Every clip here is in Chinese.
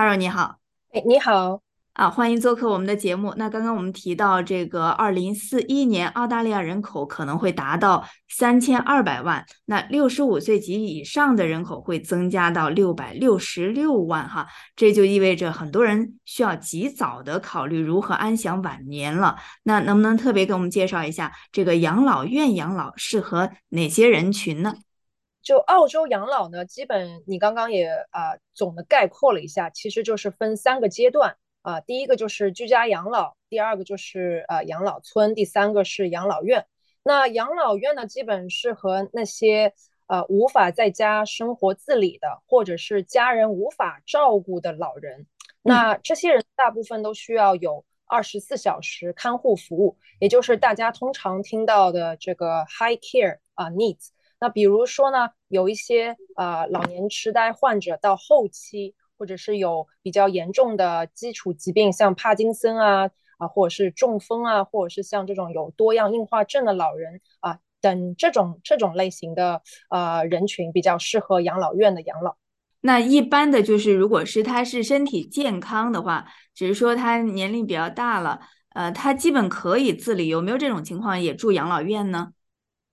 Caro 你好，哎，你好。啊，欢迎做客我们的节目。那刚刚我们提到，这个二零四一年澳大利亚人口可能会达到三千二百万，那六十五岁及以上的人口会增加到六百六十六万，哈，这就意味着很多人需要及早的考虑如何安享晚年了。那能不能特别给我们介绍一下，这个养老院养老适合哪些人群呢？就澳洲养老呢，基本你刚刚也啊总的概括了一下，其实就是分三个阶段啊，第一个就是居家养老，第二个就是呃养老村，第三个是养老院。那养老院呢，基本是和那些呃无法在家生活自理的，或者是家人无法照顾的老人。那这些人大部分都需要有二十四小时看护服务，也就是大家通常听到的这个 high care 啊 needs。那比如说呢，有一些呃老年痴呆患者到后期，或者是有比较严重的基础疾病，像帕金森啊啊，或者是中风啊，或者是像这种有多样硬化症的老人啊等这种这种类型的呃人群，比较适合养老院的养老。那一般的就是，如果是他是身体健康的话，只是说他年龄比较大了，呃，他基本可以自理，有没有这种情况也住养老院呢？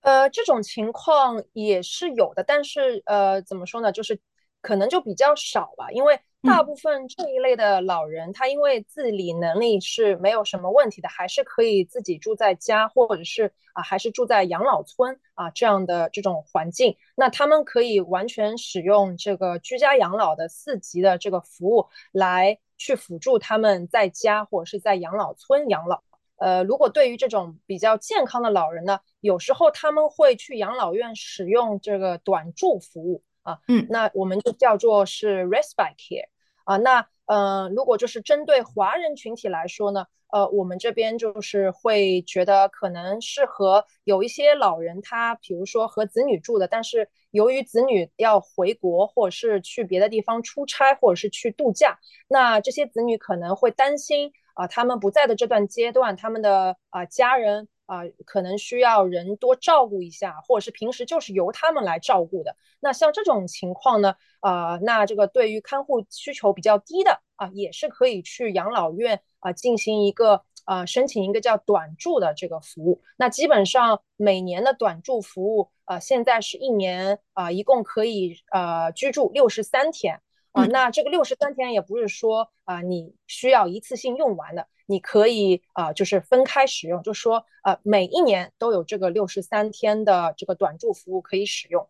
呃，这种情况也是有的，但是呃，怎么说呢，就是可能就比较少吧，因为大。部分这一类的老人，他因为自理能力是没有什么问题的，还是可以自己住在家，或者是啊，还是住在养老村啊这样的这种环境，那他们可以完全使用这个居家养老的四级的这个服务来去辅助他们在家或者是在养老村养老。呃，如果对于这种比较健康的老人呢，有时候他们会去养老院使用这个短住服务啊，嗯，那我们就叫做是 respite care 啊。那呃，如果就是针对华人群体来说呢，呃，我们这边就是会觉得可能适合有一些老人，他比如说和子女住的，但是由于子女要回国或者是去别的地方出差或者是去度假，那这些子女可能会担心。啊，他们不在的这段阶段，他们的啊家人啊可能需要人多照顾一下，或者是平时就是由他们来照顾的。那像这种情况呢，啊，那这个对于看护需求比较低的啊，也是可以去养老院啊进行一个啊申请一个叫短住的这个服务。那基本上每年的短住服务啊，现在是一年啊一共可以呃居住六十三天。啊，那这个六十三天也不是说啊，你需要一次性用完的，你可以啊，就是分开使用，就是说呃，每一年都有这个六十三天的这个短住服务可以使用。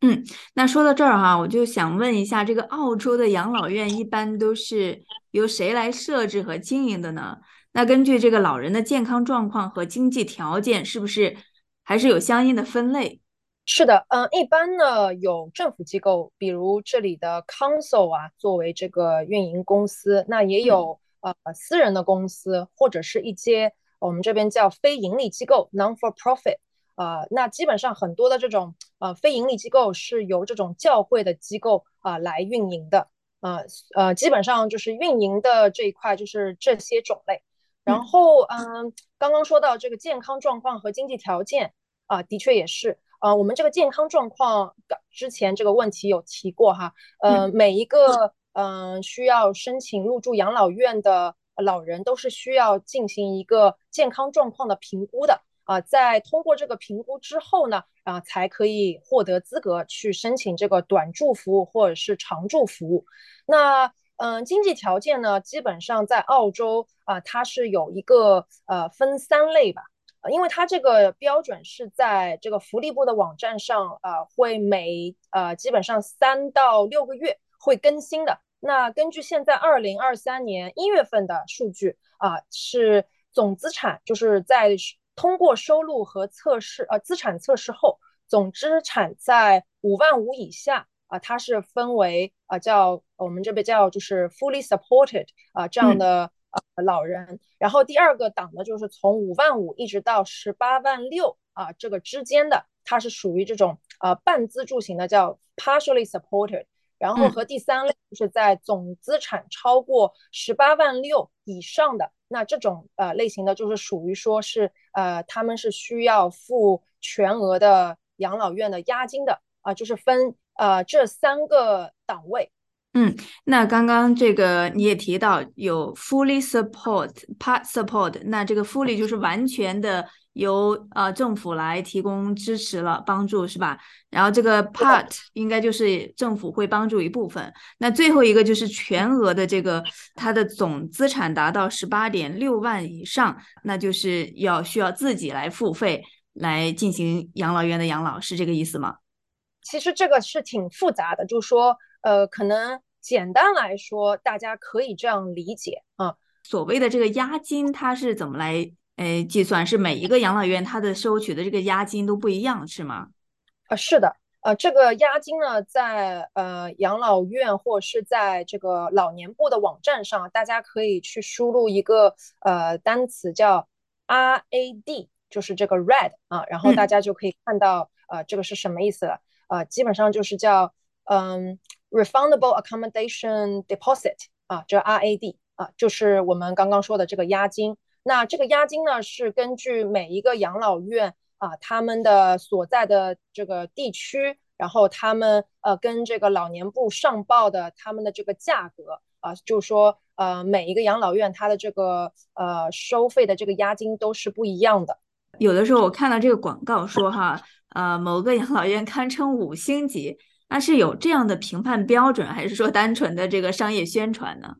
嗯，那说到这儿哈，我就想问一下，这个澳洲的养老院一般都是由谁来设置和经营的呢？那根据这个老人的健康状况和经济条件，是不是还是有相应的分类？是的，嗯，一般呢有政府机构，比如这里的 council 啊，作为这个运营公司，那也有呃私人的公司，或者是一些我们这边叫非盈利机构 non for profit 啊，那基本上很多的这种呃非盈利机构是由这种教会的机构啊来运营的，呃呃，基本上就是运营的这一块就是这些种类。然后嗯，刚刚说到这个健康状况和经济条件啊，的确也是。呃，我们这个健康状况之前这个问题有提过哈，呃，每一个嗯需要申请入住养老院的老人都是需要进行一个健康状况的评估的啊，在通过这个评估之后呢，啊才可以获得资格去申请这个短住服务或者是长住服务。那嗯，经济条件呢，基本上在澳洲啊，它是有一个呃分三类吧。因为它这个标准是在这个福利部的网站上，呃，会每呃基本上三到六个月会更新的。那根据现在二零二三年一月份的数据啊，是总资产就是在通过收入和测试呃资产测试后，总资产在五万五以下啊，它是分为啊叫我们这边叫就是 fully supported 啊这样的。呃，老人，然后第二个档呢，就是从五万五一直到十八万六啊，这个之间的，它是属于这种呃半资助型的，叫 partially supported。然后和第三类就是在总资产超过十八万六以上的，那这种呃类型的，就是属于说是呃他们是需要付全额的养老院的押金的啊，就是分呃这三个档位。嗯，那刚刚这个你也提到有 fully support part support，那这个 fully 就是完全的由呃政府来提供支持了帮助是吧？然后这个 part 应该就是政府会帮助一部分。那最后一个就是全额的这个它的总资产达到十八点六万以上，那就是要需要自己来付费来进行养老院的养老，是这个意思吗？其实这个是挺复杂的，就是说呃可能。简单来说，大家可以这样理解啊，所谓的这个押金，它是怎么来呃计算？是每一个养老院它的收取的这个押金都不一样，是吗？啊，是的，呃，这个押金呢，在呃养老院或是在这个老年部的网站上，大家可以去输入一个呃单词叫 RAD，就是这个 RAD 啊，然后大家就可以看到呃这个是什么意思了，呃，基本上就是叫嗯。Refundable accommodation deposit 啊，这 RAD 啊，就是我们刚刚说的这个押金。那这个押金呢，是根据每一个养老院啊，他们的所在的这个地区，然后他们呃跟这个老年部上报的他们的这个价格啊，就是说呃每一个养老院它的这个呃收费的这个押金都是不一样的。有的时候我看到这个广告说哈，呃某个养老院堪称五星级。那是有这样的评判标准，还是说单纯的这个商业宣传呢？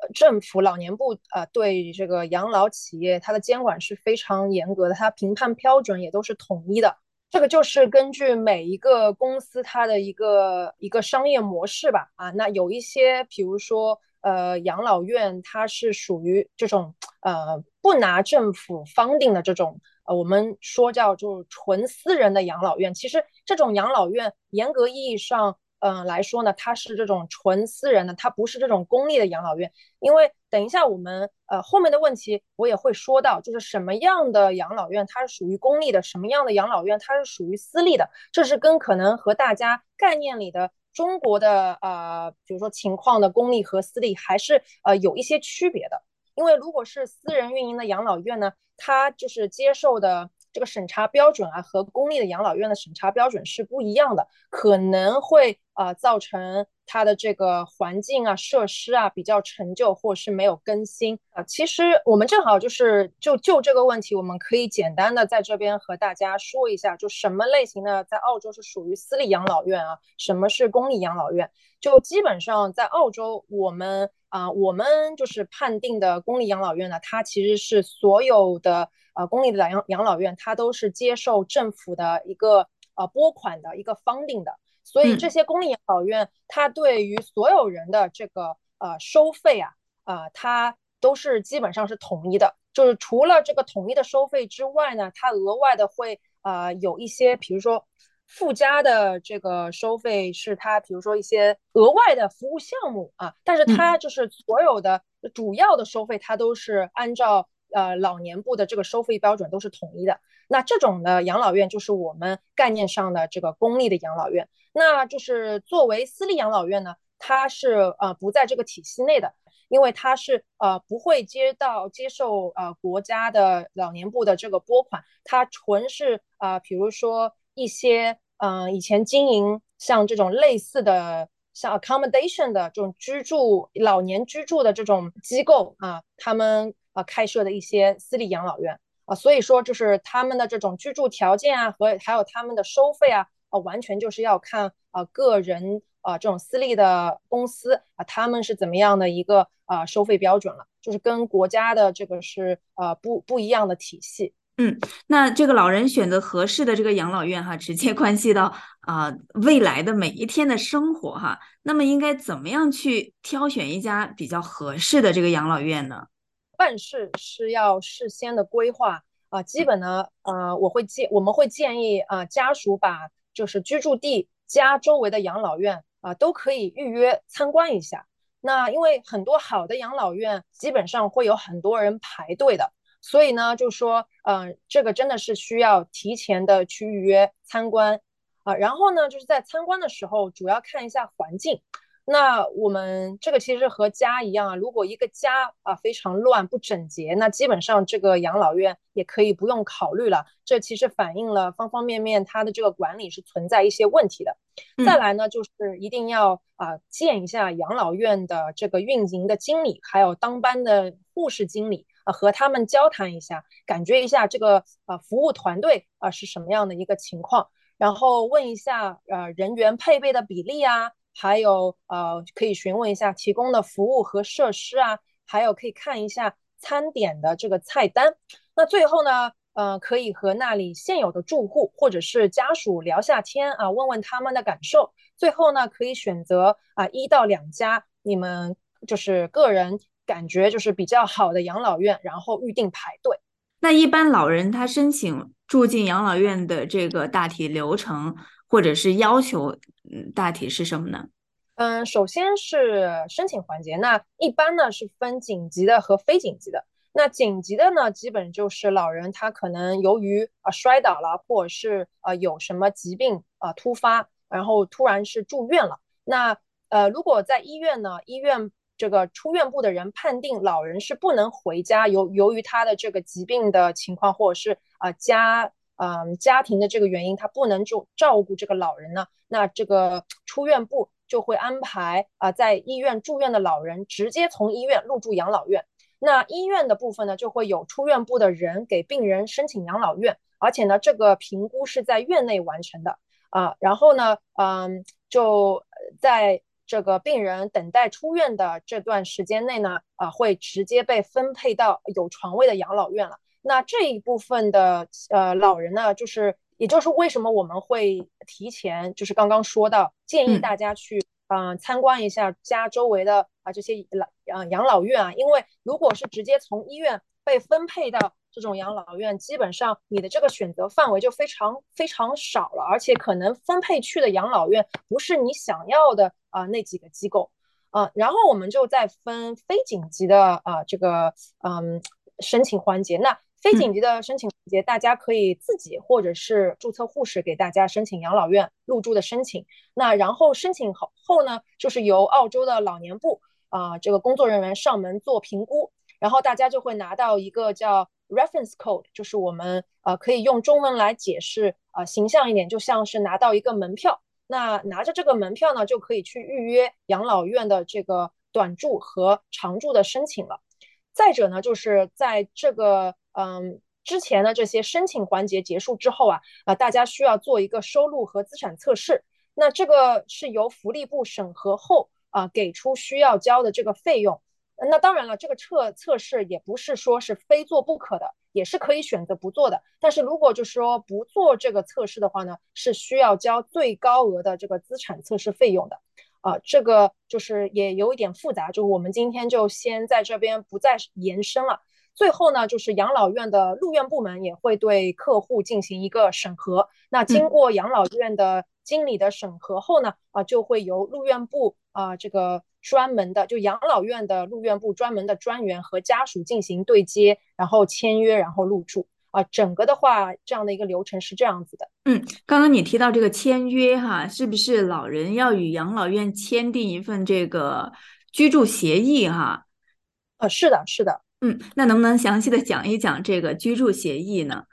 呃，政府老年部呃对这个养老企业它的监管是非常严格的，它评判标准也都是统一的。这个就是根据每一个公司它的一个一个商业模式吧。啊，那有一些，比如说呃养老院，它是属于这种呃不拿政府 funding 的这种。呃我们说叫就是纯私人的养老院，其实这种养老院严格意义上，嗯来说呢，它是这种纯私人的，它不是这种公立的养老院。因为等一下我们呃后面的问题我也会说到，就是什么样的养老院它是属于公立的，什么样的养老院它是属于私立的，这是跟可能和大家概念里的中国的呃比如说情况的公立和私立还是呃有一些区别的。因为如果是私人运营的养老院呢，它就是接受的这个审查标准啊，和公立的养老院的审查标准是不一样的，可能会啊造成它的这个环境啊、设施啊比较陈旧，或是没有更新啊。其实我们正好就是就就这个问题，我们可以简单的在这边和大家说一下，就什么类型的在澳洲是属于私立养老院啊，什么是公立养老院？就基本上在澳洲我们。啊，我们就是判定的公立养老院呢，它其实是所有的呃公立的养养老院，它都是接受政府的一个呃拨款的一个 funding 的，所以这些公立养老院，它对于所有人的这个呃收费啊，啊，它都是基本上是统一的，就是除了这个统一的收费之外呢，它额外的会呃有一些，比如说。附加的这个收费是它，比如说一些额外的服务项目啊，但是它就是所有的主要的收费，它都是按照呃老年部的这个收费标准都是统一的。那这种的养老院就是我们概念上的这个公立的养老院。那就是作为私立养老院呢，它是呃不在这个体系内的，因为它是呃不会接到接受呃国家的老年部的这个拨款，它纯是啊比如说。一些嗯，以前经营像这种类似的，像 accommodation 的这种居住老年居住的这种机构啊，他们啊开设的一些私立养老院啊，所以说就是他们的这种居住条件啊，和还有他们的收费啊，啊，完全就是要看啊个人啊这种私立的公司啊，他们是怎么样的一个啊收费标准了，就是跟国家的这个是呃不不一样的体系。嗯，那这个老人选择合适的这个养老院哈，直接关系到啊未来的每一天的生活哈。那么应该怎么样去挑选一家比较合适的这个养老院呢？办事是要事先的规划啊，基本呢，呃，我会建我们会建议啊家属把就是居住地家周围的养老院啊都可以预约参观一下。那因为很多好的养老院基本上会有很多人排队的。所以呢，就说，嗯，这个真的是需要提前的去预约参观啊。然后呢，就是在参观的时候，主要看一下环境那我们这个其实和家一样啊，如果一个家啊非常乱不整洁，那基本上这个养老院也可以不用考虑了。这其实反映了方方面面它的这个管理是存在一些问题的。再来呢，就是一定要啊见一下养老院的这个运营的经理，还有当班的护士经理啊，和他们交谈一下，感觉一下这个啊服务团队啊是什么样的一个情况，然后问一下呃人员配备的比例啊。还有呃，可以询问一下提供的服务和设施啊，还有可以看一下餐点的这个菜单。那最后呢，呃，可以和那里现有的住户或者是家属聊下天啊，问问他们的感受。最后呢，可以选择啊一到两家你们就是个人感觉就是比较好的养老院，然后预定排队。那一般老人他申请住进养老院的这个大体流程。或者是要求，嗯，大体是什么呢？嗯，首先是申请环节，那一般呢是分紧急的和非紧急的。那紧急的呢，基本就是老人他可能由于啊摔倒了，或者是呃有什么疾病啊突发，然后突然是住院了。那呃如果在医院呢，医院这个出院部的人判定老人是不能回家，由由于他的这个疾病的情况，或者是啊家。嗯，家庭的这个原因，他不能就照顾这个老人呢，那这个出院部就会安排啊，在医院住院的老人直接从医院入住养老院。那医院的部分呢，就会有出院部的人给病人申请养老院，而且呢，这个评估是在院内完成的啊。然后呢，嗯，就在这个病人等待出院的这段时间内呢，啊，会直接被分配到有床位的养老院了。那这一部分的呃老人呢，就是也就是为什么我们会提前，就是刚刚说到建议大家去嗯参观一下家周围的啊这些老啊养老院啊，因为如果是直接从医院被分配到这种养老院，基本上你的这个选择范围就非常非常少了，而且可能分配去的养老院不是你想要的啊那几个机构啊，然后我们就再分非紧急的啊这个嗯申请环节那。非紧急的申请环节，大家可以自己或者是注册护士给大家申请养老院入住的申请。那然后申请后后呢，就是由澳洲的老年部啊这个工作人员上门做评估，然后大家就会拿到一个叫 reference code，就是我们呃可以用中文来解释呃形象一点，就像是拿到一个门票。那拿着这个门票呢，就可以去预约养老院的这个短住和长住的申请了。再者呢，就是在这个嗯，之前的这些申请环节结束之后啊，啊，大家需要做一个收入和资产测试。那这个是由福利部审核后啊，给出需要交的这个费用。那当然了，这个测测试也不是说是非做不可的，也是可以选择不做的。但是如果就是说不做这个测试的话呢，是需要交最高额的这个资产测试费用的。啊，这个就是也有一点复杂，就我们今天就先在这边不再延伸了。最后呢，就是养老院的入院部门也会对客户进行一个审核。那经过养老院的经理的审核后呢，啊，就会由入院部啊这个专门的，就养老院的入院部专门的专员和家属进行对接，然后签约，然后入住。啊，整个的话，这样的一个流程是这样子的。嗯，刚刚你提到这个签约哈，是不是老人要与养老院签订一份这个居住协议哈？呃，是的，是的。嗯，那能不能详细的讲一讲这个居住协议呢？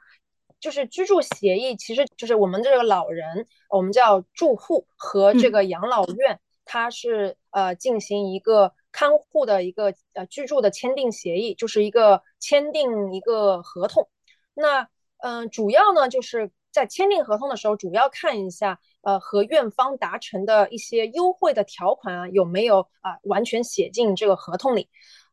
就是居住协议，其实就是我们这个老人，我们叫住户和这个养老院，它是呃进行一个看护的一个呃居住的签订协议，就是一个签订一个合同。那嗯，主要呢就是在签订合同的时候，主要看一下呃和院方达成的一些优惠的条款啊有没有啊完全写进这个合同里。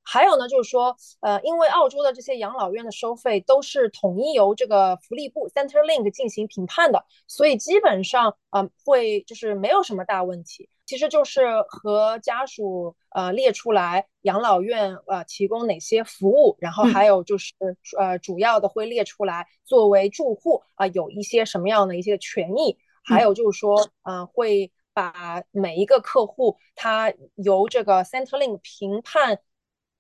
还有呢，就是说，呃，因为澳洲的这些养老院的收费都是统一由这个福利部 Centerlink 进行评判的，所以基本上，呃，会就是没有什么大问题。其实就是和家属呃列出来养老院呃提供哪些服务，然后还有就是呃主要的会列出来作为住户啊有一些什么样的一些权益，还有就是说，呃，会把每一个客户他由这个 Centrelink 评判。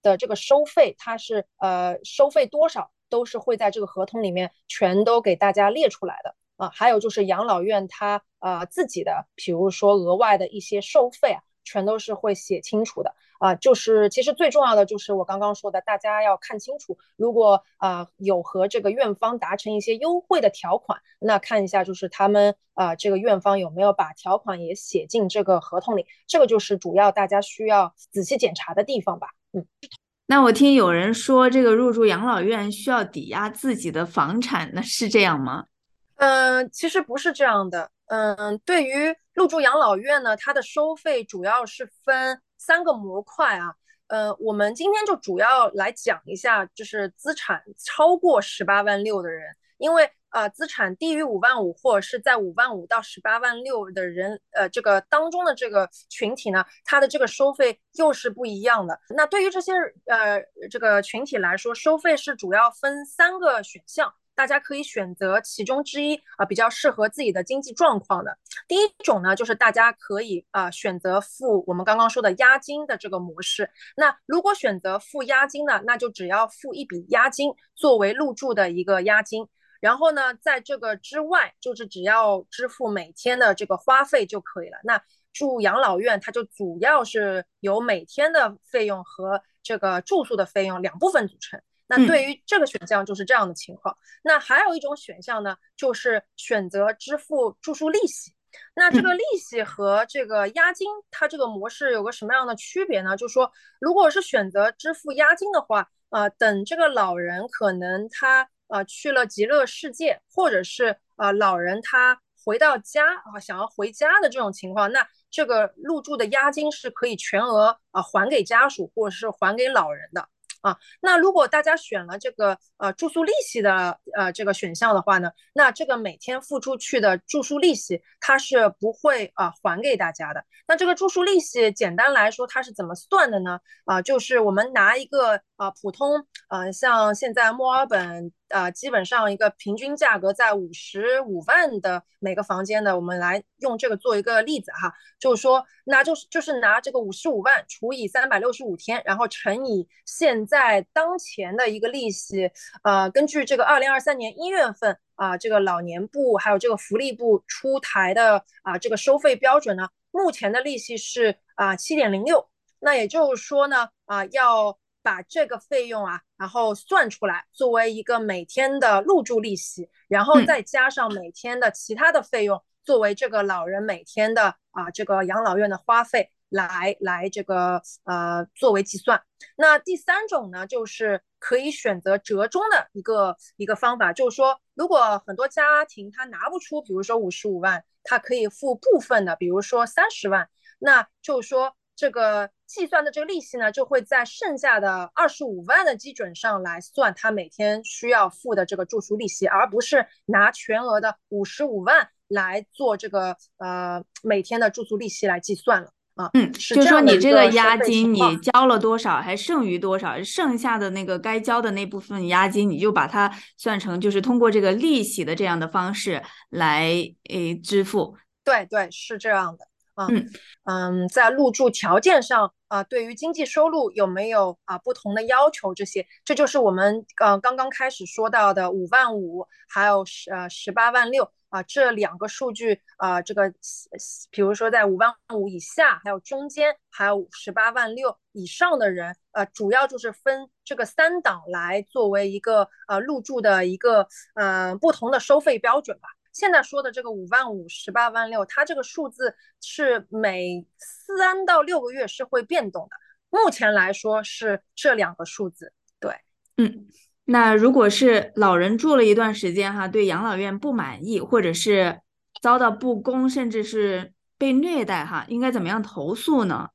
的这个收费，它是呃收费多少，都是会在这个合同里面全都给大家列出来的啊。还有就是养老院它呃自己的，比如说额外的一些收费啊，全都是会写清楚的啊。就是其实最重要的就是我刚刚说的，大家要看清楚，如果啊有和这个院方达成一些优惠的条款，那看一下就是他们啊这个院方有没有把条款也写进这个合同里，这个就是主要大家需要仔细检查的地方吧。嗯。那我听有人说，这个入住养老院需要抵押自己的房产，那是这样吗？嗯，其实不是这样的。嗯，对于入住养老院呢，它的收费主要是分三个模块啊。呃，我们今天就主要来讲一下，就是资产超过十八万六的人，因为。啊，资产低于五万五，或者是在五万五到十八万六的人，呃，这个当中的这个群体呢，它的这个收费又是不一样的。那对于这些呃这个群体来说，收费是主要分三个选项，大家可以选择其中之一啊，比较适合自己的经济状况的。第一种呢，就是大家可以啊选择付我们刚刚说的押金的这个模式。那如果选择付押金呢，那就只要付一笔押金作为入住的一个押金。然后呢，在这个之外，就是只要支付每天的这个花费就可以了。那住养老院，它就主要是由每天的费用和这个住宿的费用两部分组成。那对于这个选项就是这样的情况。那还有一种选项呢，就是选择支付住宿利息。那这个利息和这个押金，它这个模式有个什么样的区别呢？就是说，如果是选择支付押金的话，呃，等这个老人可能他。啊，去了极乐世界，或者是啊，老人他回到家啊，想要回家的这种情况，那这个入住的押金是可以全额啊还给家属，或者是还给老人的啊。那如果大家选了这个呃住宿利息的呃这个选项的话呢，那这个每天付出去的住宿利息，它是不会啊还给大家的。那这个住宿利息，简单来说，它是怎么算的呢？啊，就是我们拿一个啊普通，呃，像现在墨尔本。啊，基本上一个平均价格在五十五万的每个房间的，我们来用这个做一个例子哈，就是说，那就是就是拿这个五十五万除以三百六十五天，然后乘以现在当前的一个利息，呃，根据这个二零二三年一月份啊，这个老年部还有这个福利部出台的啊这个收费标准呢，目前的利息是啊七点零六，那也就是说呢，啊要。把这个费用啊，然后算出来作为一个每天的入住利息，然后再加上每天的其他的费用，作为这个老人每天的啊这个养老院的花费来来这个呃作为计算。那第三种呢，就是可以选择折中的一个一个方法，就是说如果很多家庭他拿不出，比如说五十五万，他可以付部分的，比如说三十万，那就是说。这个计算的这个利息呢，就会在剩下的二十五万的基准上来算他每天需要付的这个住宿利息，而不是拿全额的五十五万来做这个呃每天的住宿利息来计算了啊。嗯，就说你这个押金你交了多少，还剩余多少，剩下的那个该交的那部分押金，你就把它算成就是通过这个利息的这样的方式来诶支付。对对，是这样的。嗯嗯，在入住条件上啊，对于经济收入有没有啊不同的要求？这些，这就是我们呃刚刚开始说到的五万五，还有十呃十八万六啊这两个数据啊，这个比如说在五万五以下，还有中间，还有十八万六以上的人，呃，主要就是分这个三档来作为一个呃入住的一个呃不同的收费标准吧。现在说的这个五万五、十八万六，它这个数字是每三到六个月是会变动的。目前来说是这两个数字。对，嗯，那如果是老人住了一段时间哈，对养老院不满意，或者是遭到不公，甚至是被虐待哈，应该怎么样投诉呢？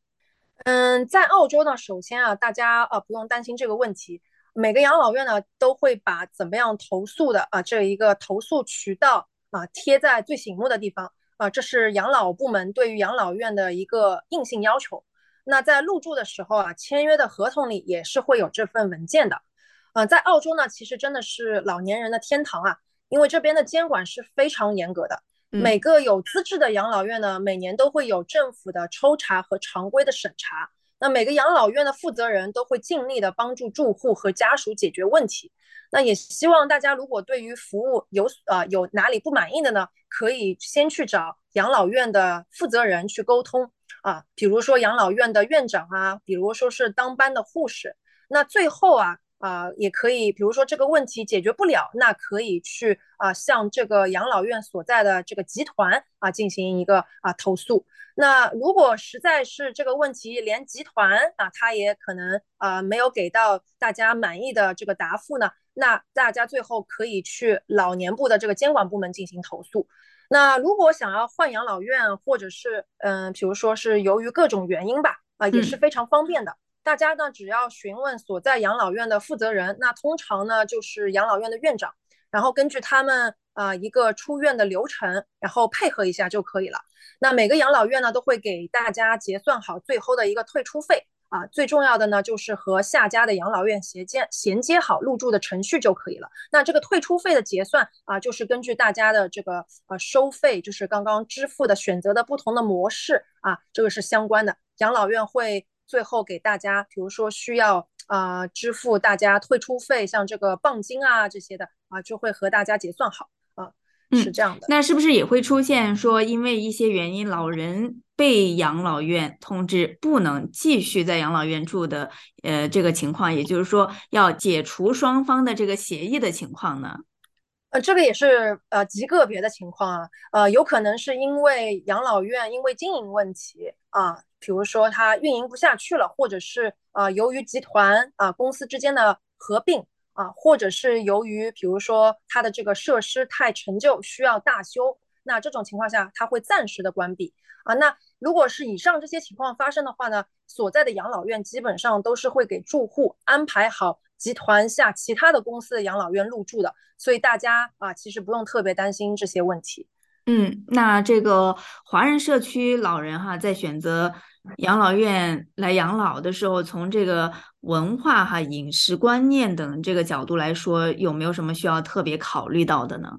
嗯，在澳洲呢，首先啊，大家啊不用担心这个问题，每个养老院呢都会把怎么样投诉的啊这一个投诉渠道。啊，贴在最醒目的地方啊，这是养老部门对于养老院的一个硬性要求。那在入住的时候啊，签约的合同里也是会有这份文件的。嗯，在澳洲呢，其实真的是老年人的天堂啊，因为这边的监管是非常严格的。每个有资质的养老院呢，每年都会有政府的抽查和常规的审查。那每个养老院的负责人都会尽力的帮助住户和家属解决问题。那也希望大家如果对于服务有呃有哪里不满意的呢，可以先去找养老院的负责人去沟通啊，比如说养老院的院长啊，比如说是当班的护士。那最后啊啊，也可以，比如说这个问题解决不了，那可以去啊向这个养老院所在的这个集团啊进行一个啊投诉。那如果实在是这个问题连集团啊他也可能啊没有给到大家满意的这个答复呢，那大家最后可以去老年部的这个监管部门进行投诉。那如果想要换养老院，或者是嗯，比如说是由于各种原因吧，啊也是非常方便的。大家呢，只要询问所在养老院的负责人，那通常呢就是养老院的院长，然后根据他们啊一个出院的流程，然后配合一下就可以了。那每个养老院呢都会给大家结算好最后的一个退出费啊，最重要的呢就是和下家的养老院衔接衔接好入住的程序就可以了。那这个退出费的结算啊，就是根据大家的这个呃收费，就是刚刚支付的选择的不同的模式啊，这个是相关的。养老院会。最后给大家，比如说需要啊支付大家退出费，像这个磅金啊这些的啊，就会和大家结算好啊，是这样的。那是不是也会出现说，因为一些原因，老人被养老院通知不能继续在养老院住的呃这个情况，也就是说要解除双方的这个协议的情况呢？呃，这个也是呃极个别的情况啊，呃，有可能是因为养老院因为经营问题啊。比如说它运营不下去了，或者是啊由于集团啊公司之间的合并啊，或者是由于比如说它的这个设施太陈旧需要大修，那这种情况下它会暂时的关闭啊。那如果是以上这些情况发生的话呢，所在的养老院基本上都是会给住户安排好集团下其他的公司的养老院入住的，所以大家啊其实不用特别担心这些问题。嗯，那这个华人社区老人哈，在选择养老院来养老的时候，从这个文化哈、饮食观念等这个角度来说，有没有什么需要特别考虑到的呢？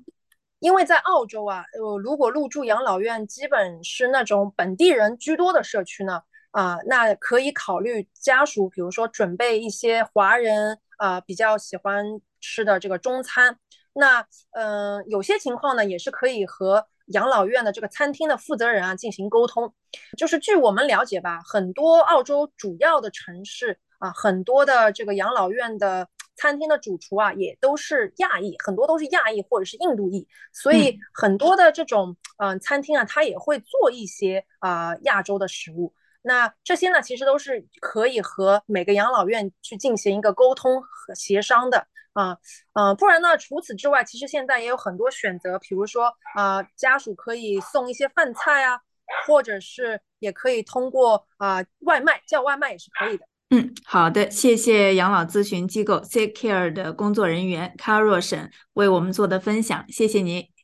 因为在澳洲啊，呃，如果入住养老院基本是那种本地人居多的社区呢，啊，那可以考虑家属，比如说准备一些华人啊比较喜欢吃的这个中餐。那嗯，有些情况呢，也是可以和养老院的这个餐厅的负责人啊进行沟通，就是据我们了解吧，很多澳洲主要的城市啊，很多的这个养老院的餐厅的主厨啊，也都是亚裔，很多都是亚裔或者是印度裔，所以很多的这种嗯餐厅啊，它也会做一些啊亚洲的食物。那这些呢，其实都是可以和每个养老院去进行一个沟通和协商的。啊，嗯，不然呢？除此之外，其实现在也有很多选择，比如说啊，家属可以送一些饭菜啊，或者是也可以通过啊外卖叫外卖也是可以的。嗯，好的，谢谢养老咨询机构 Take Care 的工作人员 Carol 沈为我们做的分享，谢谢您。